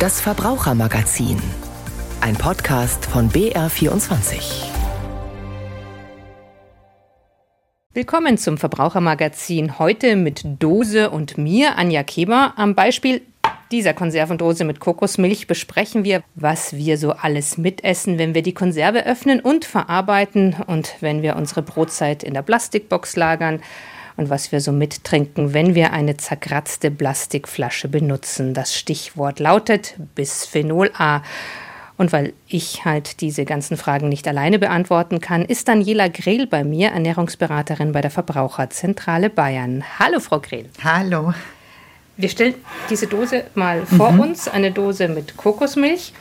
Das Verbrauchermagazin. Ein Podcast von BR24. Willkommen zum Verbrauchermagazin. Heute mit Dose und mir, Anja Keber. Am Beispiel dieser Konservendose mit Kokosmilch besprechen wir, was wir so alles mitessen, wenn wir die Konserve öffnen und verarbeiten und wenn wir unsere Brotzeit in der Plastikbox lagern und was wir so mittrinken, wenn wir eine zerkratzte Plastikflasche benutzen. Das Stichwort lautet Bisphenol A. Und weil ich halt diese ganzen Fragen nicht alleine beantworten kann, ist Daniela Grehl bei mir, Ernährungsberaterin bei der Verbraucherzentrale Bayern. Hallo, Frau Grehl. Hallo. Wir stellen diese Dose mal vor mhm. uns, eine Dose mit Kokosmilch.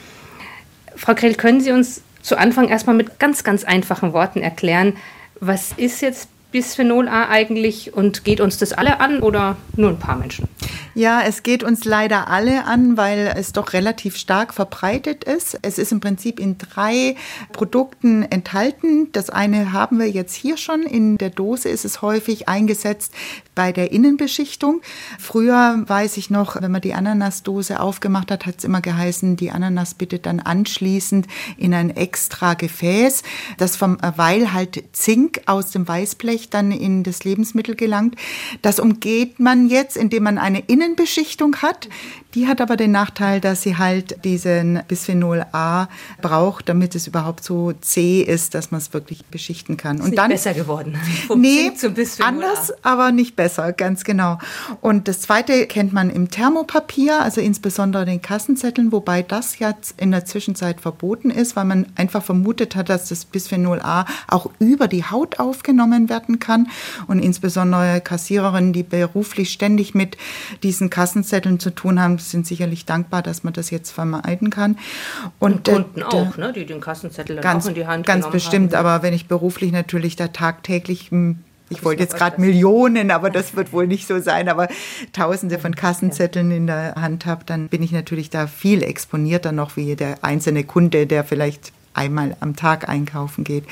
Frau Grehl, können Sie uns zu Anfang erstmal mit ganz, ganz einfachen Worten erklären, was ist jetzt Bisphenol A eigentlich und geht uns das alle an oder nur ein paar Menschen? Ja, es geht uns leider alle an, weil es doch relativ stark verbreitet ist. Es ist im Prinzip in drei Produkten enthalten. Das eine haben wir jetzt hier schon. In der Dose ist es häufig eingesetzt bei der Innenbeschichtung. Früher weiß ich noch, wenn man die Ananasdose aufgemacht hat, hat es immer geheißen, die Ananas bitte dann anschließend in ein extra Gefäß, das vom, weil halt Zink aus dem Weißblech dann in das Lebensmittel gelangt. Das umgeht man jetzt, indem man eine Innenbeschichtung hat. Die hat aber den Nachteil, dass sie halt diesen Bisphenol A braucht, damit es überhaupt so zäh ist, dass man es wirklich beschichten kann. Ist und nicht dann besser geworden. Vom nee, anders, aber nicht besser, ganz genau. Und das zweite kennt man im Thermopapier, also insbesondere den Kassenzetteln, wobei das jetzt in der Zwischenzeit verboten ist, weil man einfach vermutet hat, dass das Bisphenol A auch über die Haut aufgenommen werden kann. Und insbesondere Kassiererinnen, die beruflich ständig mit diesen Kassenzetteln zu tun haben, sind sicherlich dankbar, dass man das jetzt vermeiden kann. Und, und Kunden der, auch, ne, die den Kassenzettel dann ganz, auch in die Hand Ganz bestimmt, haben. aber wenn ich beruflich natürlich da tagtäglich hm, ich wollte jetzt gerade Millionen, aber das wird wohl nicht so sein, aber Tausende von Kassenzetteln in der Hand habe, dann bin ich natürlich da viel exponierter noch wie der einzelne Kunde, der vielleicht einmal am Tag einkaufen geht.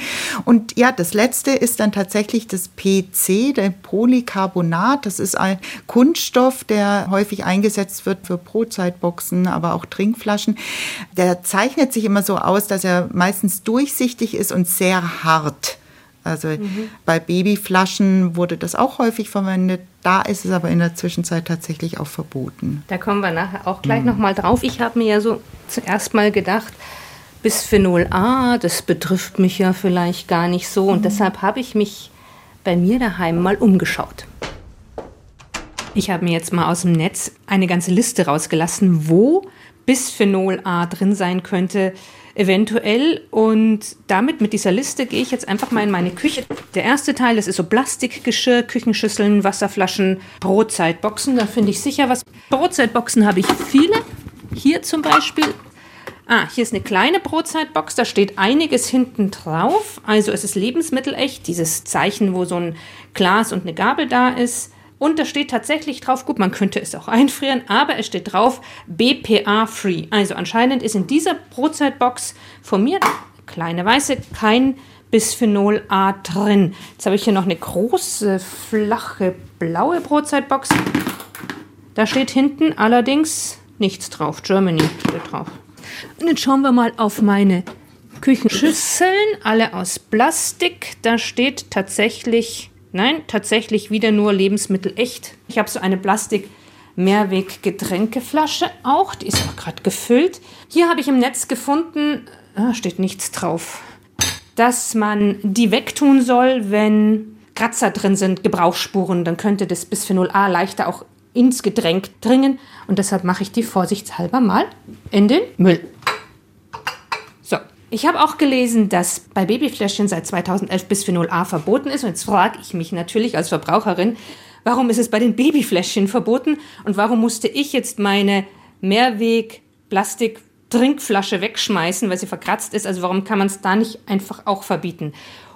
Und ja, das letzte ist dann tatsächlich das PC, der Polycarbonat. Das ist ein Kunststoff, der häufig eingesetzt wird für Brotzeitboxen, aber auch Trinkflaschen. Der zeichnet sich immer so aus, dass er meistens durchsichtig ist und sehr hart. Also mhm. bei Babyflaschen wurde das auch häufig verwendet. Da ist es aber in der Zwischenzeit tatsächlich auch verboten. Da kommen wir nachher auch gleich mhm. noch mal drauf. Ich habe mir ja so zuerst mal gedacht, Bisphenol A, das betrifft mich ja vielleicht gar nicht so. Und mhm. deshalb habe ich mich bei mir daheim mal umgeschaut. Ich habe mir jetzt mal aus dem Netz eine ganze Liste rausgelassen, wo Bisphenol A drin sein könnte, eventuell. Und damit, mit dieser Liste, gehe ich jetzt einfach mal in meine Küche. Der erste Teil, das ist so Plastikgeschirr, Küchenschüsseln, Wasserflaschen, Brotzeitboxen. Da finde ich sicher was. Brotzeitboxen habe ich viele. Hier zum Beispiel Ah, hier ist eine kleine Brotzeitbox, da steht einiges hinten drauf. Also es ist lebensmittelecht, dieses Zeichen, wo so ein Glas und eine Gabel da ist. Und da steht tatsächlich drauf, gut, man könnte es auch einfrieren, aber es steht drauf BPA-free. Also anscheinend ist in dieser Brotzeitbox von mir, kleine weiße, kein Bisphenol A drin. Jetzt habe ich hier noch eine große, flache, blaue Brotzeitbox. Da steht hinten allerdings nichts drauf. Germany steht drauf. Und jetzt schauen wir mal auf meine Küchenschüsseln, alle aus Plastik. Da steht tatsächlich, nein, tatsächlich wieder nur Lebensmittel echt. Ich habe so eine Plastik Mehrweg-Getränkeflasche auch, die ist auch gerade gefüllt. Hier habe ich im Netz gefunden, ah, steht nichts drauf, dass man die wegtun soll, wenn Kratzer drin sind, Gebrauchsspuren, dann könnte das Bisphenol A leichter auch ins Getränk dringen und deshalb mache ich die vorsichtshalber mal in den Müll. Ich habe auch gelesen, dass bei Babyfläschchen seit 2011 Bisphenol A verboten ist und jetzt frage ich mich natürlich als Verbraucherin, warum ist es bei den Babyfläschchen verboten und warum musste ich jetzt meine Mehrweg Plastik Trinkflasche wegschmeißen, weil sie verkratzt ist. Also warum kann man es da nicht einfach auch verbieten?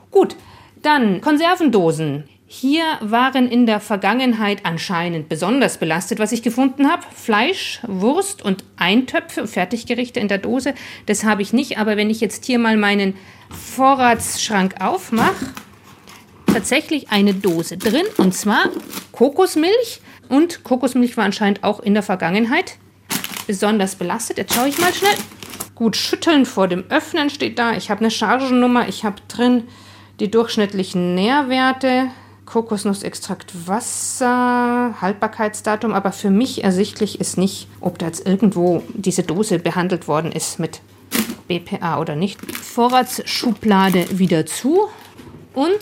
Gut, dann Konservendosen. Hier waren in der Vergangenheit anscheinend besonders belastet, was ich gefunden habe. Fleisch, Wurst und Eintöpfe, Fertiggerichte in der Dose. Das habe ich nicht, aber wenn ich jetzt hier mal meinen Vorratsschrank aufmache, tatsächlich eine Dose drin und zwar Kokosmilch. Und Kokosmilch war anscheinend auch in der Vergangenheit besonders belastet. Jetzt schaue ich mal schnell. Gut schütteln vor dem Öffnen steht da. Ich habe eine Chargennummer. Ich habe drin die durchschnittlichen Nährwerte. Kokosnussextrakt Wasser, Haltbarkeitsdatum, aber für mich ersichtlich ist nicht, ob da jetzt irgendwo diese Dose behandelt worden ist mit BPA oder nicht. Vorratsschublade wieder zu und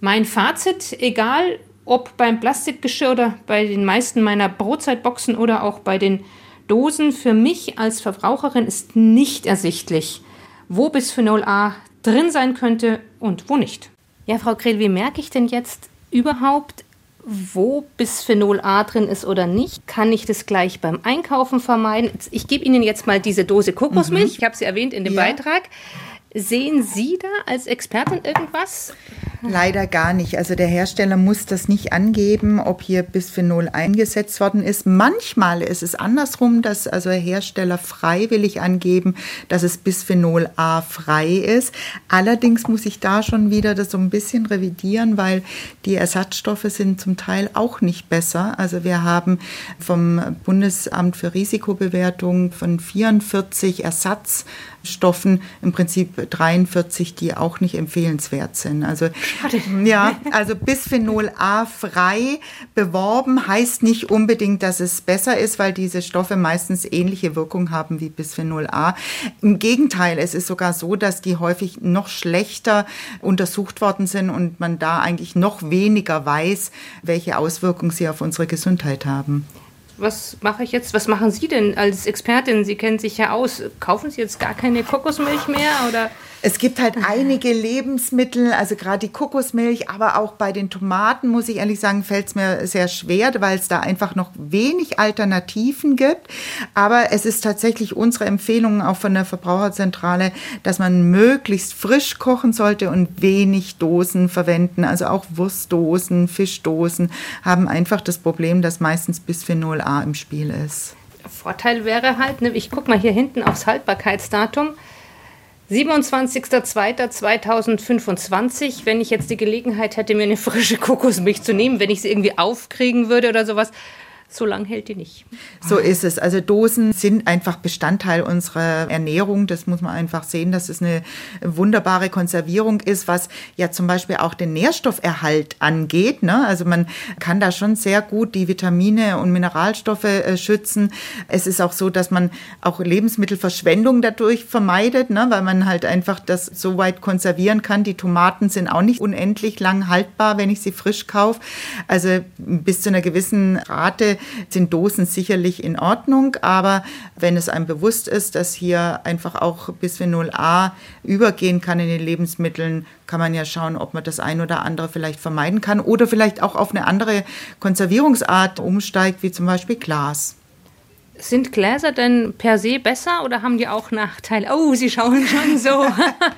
mein Fazit, egal ob beim Plastikgeschirr oder bei den meisten meiner Brotzeitboxen oder auch bei den Dosen, für mich als Verbraucherin ist nicht ersichtlich, wo Bisphenol A drin sein könnte und wo nicht. Ja, Frau Krehl, wie merke ich denn jetzt überhaupt, wo Bisphenol A drin ist oder nicht? Kann ich das gleich beim Einkaufen vermeiden? Ich gebe Ihnen jetzt mal diese Dose Kokosmilch. Mhm. Ich habe sie erwähnt in dem ja. Beitrag. Sehen Sie da als Expertin irgendwas? Leider gar nicht. Also der Hersteller muss das nicht angeben, ob hier Bisphenol eingesetzt worden ist. Manchmal ist es andersrum, dass also Hersteller freiwillig angeben, dass es Bisphenol A frei ist. Allerdings muss ich da schon wieder das so ein bisschen revidieren, weil die Ersatzstoffe sind zum Teil auch nicht besser. Also wir haben vom Bundesamt für Risikobewertung von 44 Ersatzstoffen im Prinzip 43, die auch nicht empfehlenswert sind. Also Schade. Ja, also Bisphenol A frei beworben heißt nicht unbedingt, dass es besser ist, weil diese Stoffe meistens ähnliche Wirkung haben wie Bisphenol A. Im Gegenteil, es ist sogar so, dass die häufig noch schlechter untersucht worden sind und man da eigentlich noch weniger weiß, welche Auswirkungen sie auf unsere Gesundheit haben was mache ich jetzt? Was machen Sie denn als Expertin? Sie kennen sich ja aus. Kaufen Sie jetzt gar keine Kokosmilch mehr oder? Es gibt halt einige Lebensmittel, also gerade die Kokosmilch, aber auch bei den Tomaten, muss ich ehrlich sagen, fällt es mir sehr schwer, weil es da einfach noch wenig Alternativen gibt. Aber es ist tatsächlich unsere Empfehlung auch von der Verbraucherzentrale, dass man möglichst frisch kochen sollte und wenig Dosen verwenden. Also auch Wurstdosen, Fischdosen haben einfach das Problem, dass meistens Bisphenol A im Spiel ist. Vorteil wäre halt, ne, ich gucke mal hier hinten aufs Haltbarkeitsdatum. 27.02.2025, wenn ich jetzt die Gelegenheit hätte, mir eine frische Kokosmilch zu nehmen, wenn ich sie irgendwie aufkriegen würde oder sowas, so lange hält die nicht. So ist es. Also Dosen sind einfach Bestandteil unserer Ernährung. Das muss man einfach sehen, dass es eine wunderbare Konservierung ist, was ja zum Beispiel auch den Nährstofferhalt angeht. Ne? Also man kann da schon sehr gut die Vitamine und Mineralstoffe äh, schützen. Es ist auch so, dass man auch Lebensmittelverschwendung dadurch vermeidet, ne? weil man halt einfach das so weit konservieren kann. Die Tomaten sind auch nicht unendlich lang haltbar, wenn ich sie frisch kaufe. Also bis zu einer gewissen Rate sind Dosen sicherlich in Ordnung, aber wenn es einem bewusst ist, dass hier einfach auch Bisphenol A übergehen kann in den Lebensmitteln, kann man ja schauen, ob man das ein oder andere vielleicht vermeiden kann oder vielleicht auch auf eine andere Konservierungsart umsteigt, wie zum Beispiel Glas. Sind Gläser denn per se besser oder haben die auch Nachteile? Oh, Sie schauen schon so.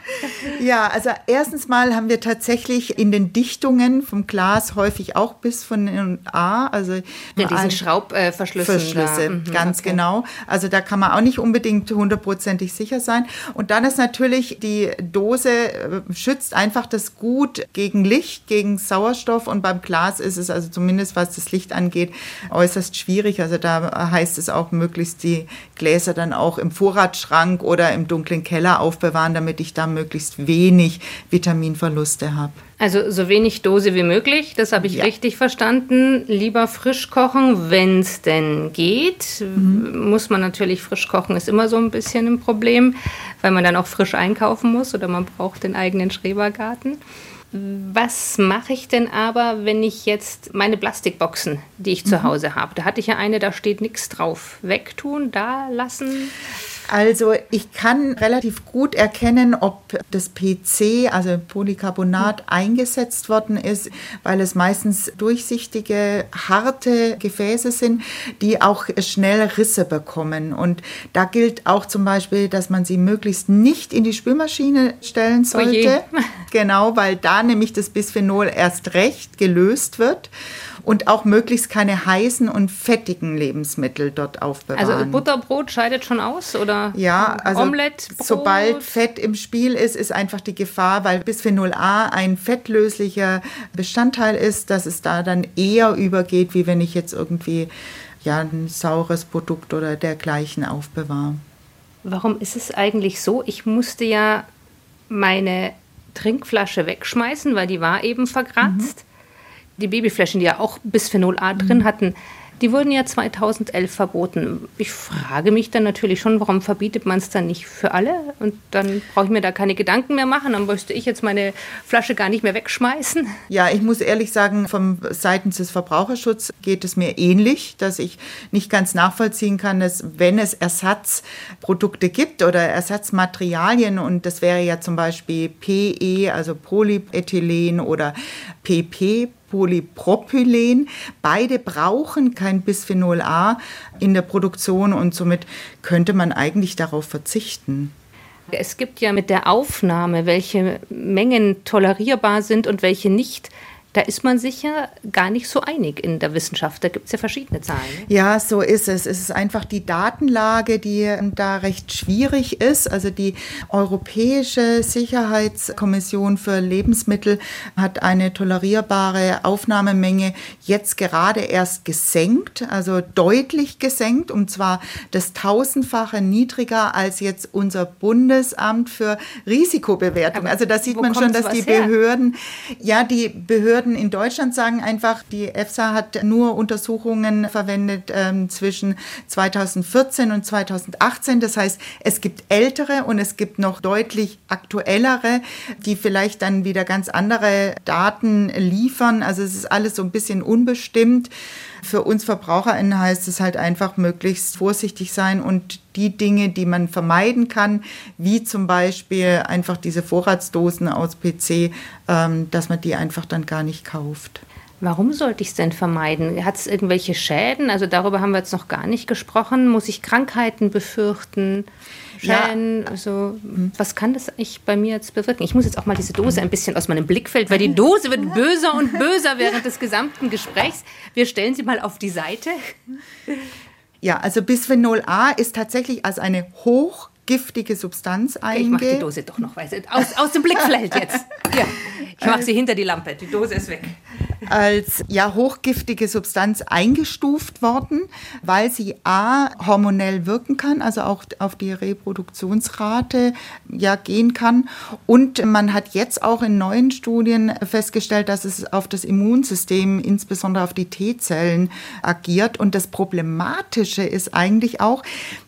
ja, also erstens mal haben wir tatsächlich in den Dichtungen vom Glas häufig auch bis von A, also ja, diesen Schraubverschlüsse. Verschlüsse, mhm, ganz okay. genau. Also da kann man auch nicht unbedingt hundertprozentig sicher sein. Und dann ist natürlich die Dose äh, schützt einfach das Gut gegen Licht, gegen Sauerstoff und beim Glas ist es also zumindest was das Licht angeht äußerst schwierig. Also da heißt es auch möglichst die Gläser dann auch im Vorratsschrank oder im dunklen Keller aufbewahren, damit ich da möglichst wenig Vitaminverluste habe. Also so wenig Dose wie möglich, das habe ich ja. richtig verstanden. Lieber frisch kochen, wenn es denn geht. Mhm. Muss man natürlich frisch kochen, ist immer so ein bisschen ein Problem, weil man dann auch frisch einkaufen muss oder man braucht den eigenen Schrebergarten. Was mache ich denn aber, wenn ich jetzt meine Plastikboxen, die ich mhm. zu Hause habe, da hatte ich ja eine, da steht nichts drauf, wegtun, da lassen? Also ich kann relativ gut erkennen, ob das PC, also Polycarbonat, eingesetzt worden ist, weil es meistens durchsichtige, harte Gefäße sind, die auch schnell Risse bekommen. Und da gilt auch zum Beispiel, dass man sie möglichst nicht in die Spülmaschine stellen oh sollte. Oh genau, weil da nämlich das Bisphenol erst recht gelöst wird und auch möglichst keine heißen und fettigen Lebensmittel dort aufbewahren. Also Butterbrot scheidet schon aus oder ja, also Omelette, sobald Fett im Spiel ist, ist einfach die Gefahr, weil Bisphenol A ein fettlöslicher Bestandteil ist, dass es da dann eher übergeht, wie wenn ich jetzt irgendwie ja ein saures Produkt oder dergleichen aufbewahre. Warum ist es eigentlich so? Ich musste ja meine Trinkflasche wegschmeißen, weil die war eben verkratzt. Mhm. Die Babyflaschen, die ja auch Bisphenol A drin mhm. hatten, die wurden ja 2011 verboten. Ich frage mich dann natürlich schon, warum verbietet man es dann nicht für alle? Und dann brauche ich mir da keine Gedanken mehr machen. Dann müsste ich jetzt meine Flasche gar nicht mehr wegschmeißen. Ja, ich muss ehrlich sagen, vom seitens des Verbraucherschutzes geht es mir ähnlich, dass ich nicht ganz nachvollziehen kann, dass wenn es Ersatzprodukte gibt oder Ersatzmaterialien und das wäre ja zum Beispiel PE, also Polyethylen oder PP, Polypropylen. Beide brauchen kein Bisphenol A in der Produktion und somit könnte man eigentlich darauf verzichten. Es gibt ja mit der Aufnahme, welche Mengen tolerierbar sind und welche nicht, da ist man sicher gar nicht so einig in der Wissenschaft. Da gibt es ja verschiedene Zahlen. Ne? Ja, so ist es. Es ist einfach die Datenlage, die ähm, da recht schwierig ist. Also die Europäische Sicherheitskommission für Lebensmittel hat eine tolerierbare Aufnahmemenge jetzt gerade erst gesenkt, also deutlich gesenkt, und zwar das tausendfache niedriger als jetzt unser Bundesamt für Risikobewertung. Also da sieht man schon, dass die Behörden, her? ja, die Behörden Behörden in Deutschland sagen einfach, die EFSA hat nur Untersuchungen verwendet ähm, zwischen 2014 und 2018. Das heißt, es gibt ältere und es gibt noch deutlich aktuellere, die vielleicht dann wieder ganz andere Daten liefern. Also es ist alles so ein bisschen unbestimmt. Für uns VerbraucherInnen heißt es halt einfach möglichst vorsichtig sein und die Dinge, die man vermeiden kann, wie zum Beispiel einfach diese Vorratsdosen aus PC, ähm, dass man die einfach dann gar nicht kauft. Warum sollte ich es denn vermeiden? Hat es irgendwelche Schäden? Also darüber haben wir jetzt noch gar nicht gesprochen. Muss ich Krankheiten befürchten? Schäden? Ja. Also was kann das eigentlich bei mir jetzt bewirken? Ich muss jetzt auch mal diese Dose ein bisschen aus meinem Blickfeld, weil die Dose wird böser und böser während des gesamten Gesprächs. Wir stellen sie mal auf die Seite. Ja, also Bisphenol A ist tatsächlich als eine hochgiftige Substanz einge... ich mache die Dose doch noch weiter. Aus, aus dem Blickfeld jetzt. Ja. Ich mache sie hinter die Lampe. Die Dose ist weg als ja hochgiftige Substanz eingestuft worden, weil sie a hormonell wirken kann, also auch auf die Reproduktionsrate ja gehen kann und man hat jetzt auch in neuen Studien festgestellt, dass es auf das Immunsystem, insbesondere auf die T-Zellen agiert und das problematische ist eigentlich auch,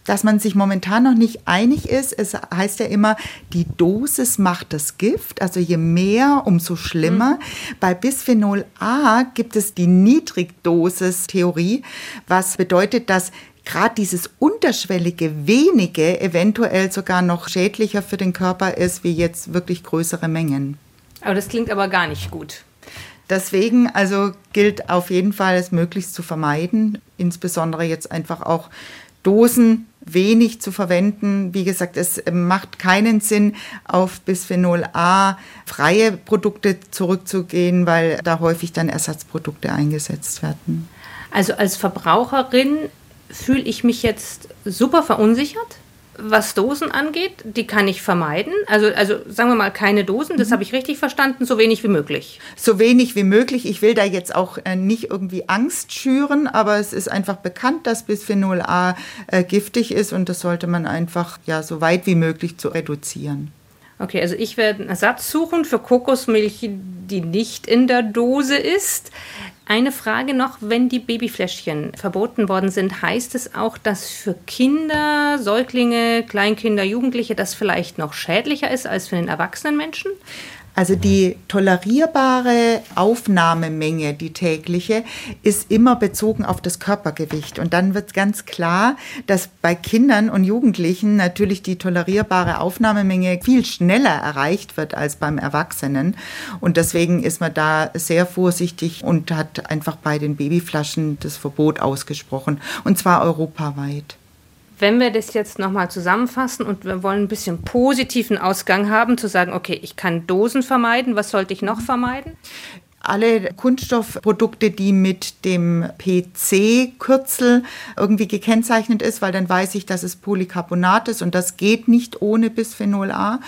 dass man sich momentan noch nicht einig ist. Es heißt ja immer, die Dosis macht das Gift, also je mehr, umso schlimmer. Mhm. Bei Bisphenol A gibt es die Niedrigdosis-Theorie, was bedeutet, dass gerade dieses unterschwellige wenige eventuell sogar noch schädlicher für den Körper ist, wie jetzt wirklich größere Mengen. Aber das klingt aber gar nicht gut. Deswegen also gilt auf jeden Fall, es möglichst zu vermeiden, insbesondere jetzt einfach auch Dosen wenig zu verwenden. Wie gesagt, es macht keinen Sinn, auf Bisphenol A freie Produkte zurückzugehen, weil da häufig dann Ersatzprodukte eingesetzt werden. Also als Verbraucherin fühle ich mich jetzt super verunsichert was Dosen angeht, die kann ich vermeiden. Also, also sagen wir mal keine Dosen, das mhm. habe ich richtig verstanden, so wenig wie möglich. So wenig wie möglich. Ich will da jetzt auch äh, nicht irgendwie Angst schüren, aber es ist einfach bekannt, dass Bisphenol A äh, giftig ist und das sollte man einfach ja so weit wie möglich zu reduzieren. Okay, also ich werde einen Ersatz suchen für Kokosmilch, die nicht in der Dose ist. Eine Frage noch, wenn die Babyfläschchen verboten worden sind, heißt es auch, dass für Kinder, Säuglinge, Kleinkinder, Jugendliche das vielleicht noch schädlicher ist als für den erwachsenen Menschen? Also die tolerierbare Aufnahmemenge, die tägliche, ist immer bezogen auf das Körpergewicht. Und dann wird ganz klar, dass bei Kindern und Jugendlichen natürlich die tolerierbare Aufnahmemenge viel schneller erreicht wird als beim Erwachsenen. Und deswegen ist man da sehr vorsichtig und hat einfach bei den Babyflaschen das Verbot ausgesprochen. Und zwar europaweit. Wenn wir das jetzt nochmal zusammenfassen und wir wollen ein bisschen positiven Ausgang haben, zu sagen, okay, ich kann Dosen vermeiden, was sollte ich noch vermeiden? Alle Kunststoffprodukte, die mit dem PC-Kürzel irgendwie gekennzeichnet ist, weil dann weiß ich, dass es Polycarbonat ist und das geht nicht ohne Bisphenol A.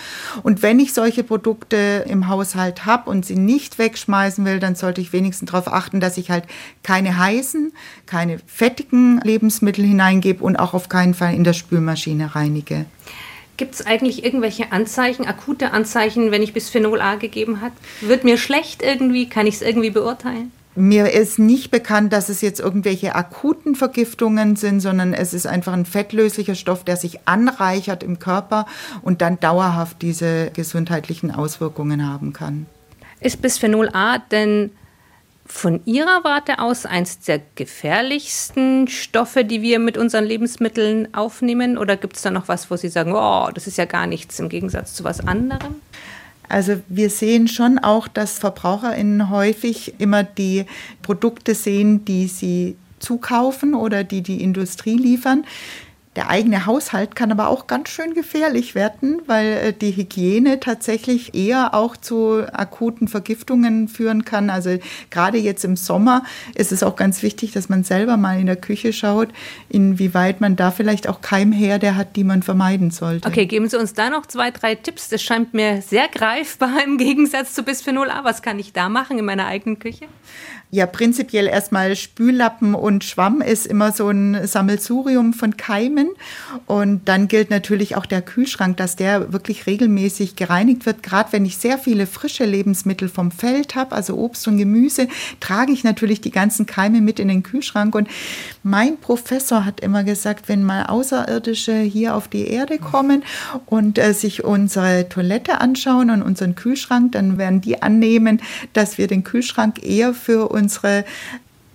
Und wenn ich solche Produkte im Haushalt habe und sie nicht wegschmeißen will, dann sollte ich wenigstens darauf achten, dass ich halt keine heißen, keine fettigen Lebensmittel hineingebe und auch auf keinen Fall in der Spülmaschine reinige. Gibt es eigentlich irgendwelche Anzeichen, akute Anzeichen, wenn ich Bisphenol A gegeben habe? Wird mir schlecht irgendwie? Kann ich es irgendwie beurteilen? Mir ist nicht bekannt, dass es jetzt irgendwelche akuten Vergiftungen sind, sondern es ist einfach ein fettlöslicher Stoff, der sich anreichert im Körper und dann dauerhaft diese gesundheitlichen Auswirkungen haben kann. Ist Bisphenol A denn von Ihrer Warte aus eines der gefährlichsten Stoffe, die wir mit unseren Lebensmitteln aufnehmen? Oder gibt es da noch was, wo Sie sagen, oh, das ist ja gar nichts im Gegensatz zu was anderem? Also wir sehen schon auch, dass Verbraucherinnen häufig immer die Produkte sehen, die sie zukaufen oder die die Industrie liefern. Der eigene Haushalt kann aber auch ganz schön gefährlich werden, weil äh, die Hygiene tatsächlich eher auch zu akuten Vergiftungen führen kann. Also gerade jetzt im Sommer ist es auch ganz wichtig, dass man selber mal in der Küche schaut, inwieweit man da vielleicht auch Keimherde hat, die man vermeiden sollte. Okay, geben Sie uns da noch zwei, drei Tipps. Das scheint mir sehr greifbar im Gegensatz zu Bisphenol A. Was kann ich da machen in meiner eigenen Küche? Ja, prinzipiell erstmal Spüllappen und Schwamm ist immer so ein Sammelsurium von Keimen. Und dann gilt natürlich auch der Kühlschrank, dass der wirklich regelmäßig gereinigt wird. Gerade wenn ich sehr viele frische Lebensmittel vom Feld habe, also Obst und Gemüse, trage ich natürlich die ganzen Keime mit in den Kühlschrank. Und mein Professor hat immer gesagt, wenn mal Außerirdische hier auf die Erde kommen und äh, sich unsere Toilette anschauen und unseren Kühlschrank, dann werden die annehmen, dass wir den Kühlschrank eher für unsere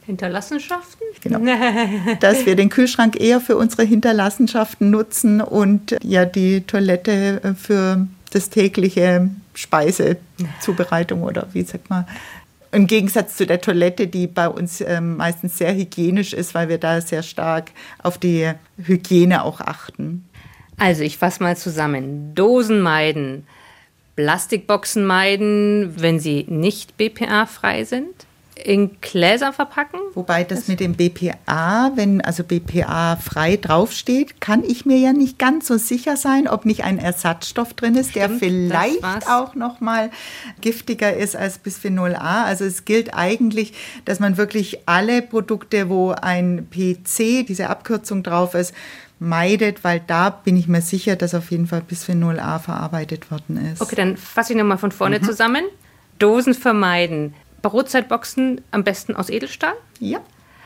Hinterlassenschaften? Genau. Dass wir den Kühlschrank eher für unsere Hinterlassenschaften nutzen und ja die Toilette für das tägliche Speisezubereitung oder wie sagt man. Im Gegensatz zu der Toilette, die bei uns ähm, meistens sehr hygienisch ist, weil wir da sehr stark auf die Hygiene auch achten. Also ich fasse mal zusammen. Dosen meiden, Plastikboxen meiden, wenn sie nicht BPA-frei sind in Gläser verpacken. Wobei das mit dem BPA, wenn also BPA frei draufsteht, kann ich mir ja nicht ganz so sicher sein, ob nicht ein Ersatzstoff drin ist, Stimmt, der vielleicht auch noch mal giftiger ist als Bisphenol A. Also es gilt eigentlich, dass man wirklich alle Produkte, wo ein PC, diese Abkürzung drauf ist, meidet, weil da bin ich mir sicher, dass auf jeden Fall Bisphenol A verarbeitet worden ist. Okay, dann fasse ich nochmal von vorne mhm. zusammen. Dosen vermeiden, Brotzeitboxen am besten aus Edelstahl? Ja.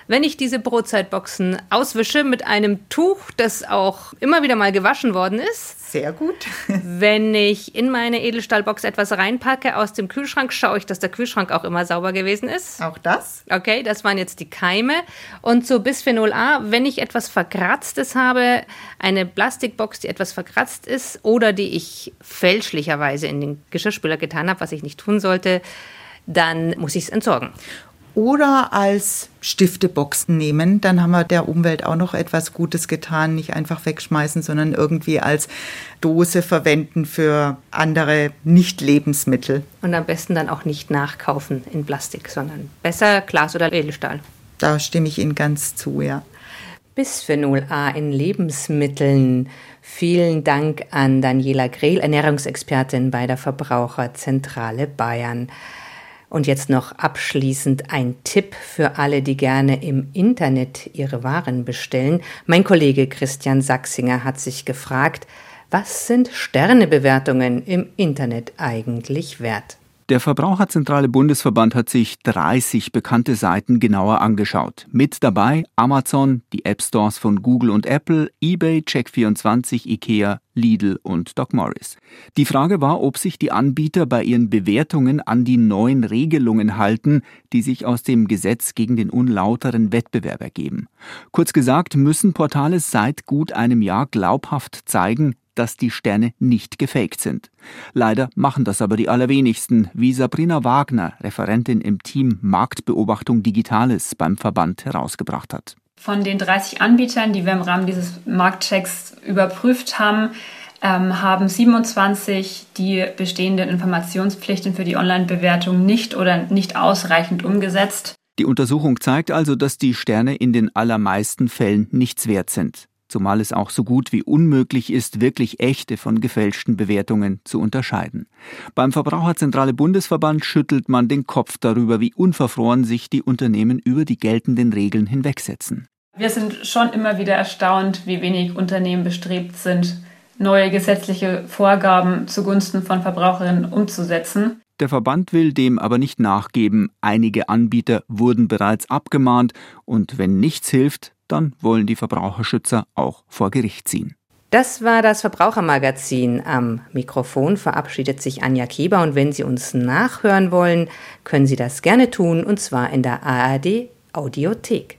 Wenn ich diese Brotzeitboxen auswische mit einem Tuch, das auch immer wieder mal gewaschen worden ist. Sehr gut. wenn ich in meine Edelstahlbox etwas reinpacke aus dem Kühlschrank, schaue ich, dass der Kühlschrank auch immer sauber gewesen ist. Auch das. Okay, das waren jetzt die Keime. Und zu Bisphenol A, wenn ich etwas Verkratztes habe, eine Plastikbox, die etwas verkratzt ist oder die ich fälschlicherweise in den Geschirrspüler getan habe, was ich nicht tun sollte, dann muss ich es entsorgen. Oder als Stifteboxen nehmen, dann haben wir der Umwelt auch noch etwas Gutes getan, nicht einfach wegschmeißen, sondern irgendwie als Dose verwenden für andere Nicht-Lebensmittel. Und am besten dann auch nicht nachkaufen in Plastik, sondern besser Glas oder Edelstahl. Da stimme ich Ihnen ganz zu, ja. Bisphenol A in Lebensmitteln. Vielen Dank an Daniela Grehl, Ernährungsexpertin bei der Verbraucherzentrale Bayern. Und jetzt noch abschließend ein Tipp für alle, die gerne im Internet ihre Waren bestellen. Mein Kollege Christian Sachsinger hat sich gefragt, was sind Sternebewertungen im Internet eigentlich wert? Der Verbraucherzentrale Bundesverband hat sich 30 bekannte Seiten genauer angeschaut. Mit dabei Amazon, die App Stores von Google und Apple, eBay, Check24, Ikea, Lidl und Doc Morris. Die Frage war, ob sich die Anbieter bei ihren Bewertungen an die neuen Regelungen halten, die sich aus dem Gesetz gegen den unlauteren Wettbewerb ergeben. Kurz gesagt müssen Portale seit gut einem Jahr glaubhaft zeigen, dass die Sterne nicht gefaked sind. Leider machen das aber die allerwenigsten, wie Sabrina Wagner, Referentin im Team Marktbeobachtung Digitales beim Verband herausgebracht hat. Von den 30 Anbietern, die wir im Rahmen dieses Marktchecks überprüft haben, ähm, haben 27 die bestehenden Informationspflichten für die Online-Bewertung nicht oder nicht ausreichend umgesetzt. Die Untersuchung zeigt also, dass die Sterne in den allermeisten Fällen nichts wert sind, zumal es auch so gut wie unmöglich ist, wirklich echte von gefälschten Bewertungen zu unterscheiden. Beim Verbraucherzentrale Bundesverband schüttelt man den Kopf darüber, wie unverfroren sich die Unternehmen über die geltenden Regeln hinwegsetzen. Wir sind schon immer wieder erstaunt, wie wenig Unternehmen bestrebt sind, neue gesetzliche Vorgaben zugunsten von Verbraucherinnen umzusetzen. Der Verband will dem aber nicht nachgeben. Einige Anbieter wurden bereits abgemahnt und wenn nichts hilft, dann wollen die Verbraucherschützer auch vor Gericht ziehen. Das war das Verbrauchermagazin. Am Mikrofon verabschiedet sich Anja Keber und wenn Sie uns nachhören wollen, können Sie das gerne tun und zwar in der ARD Audiothek.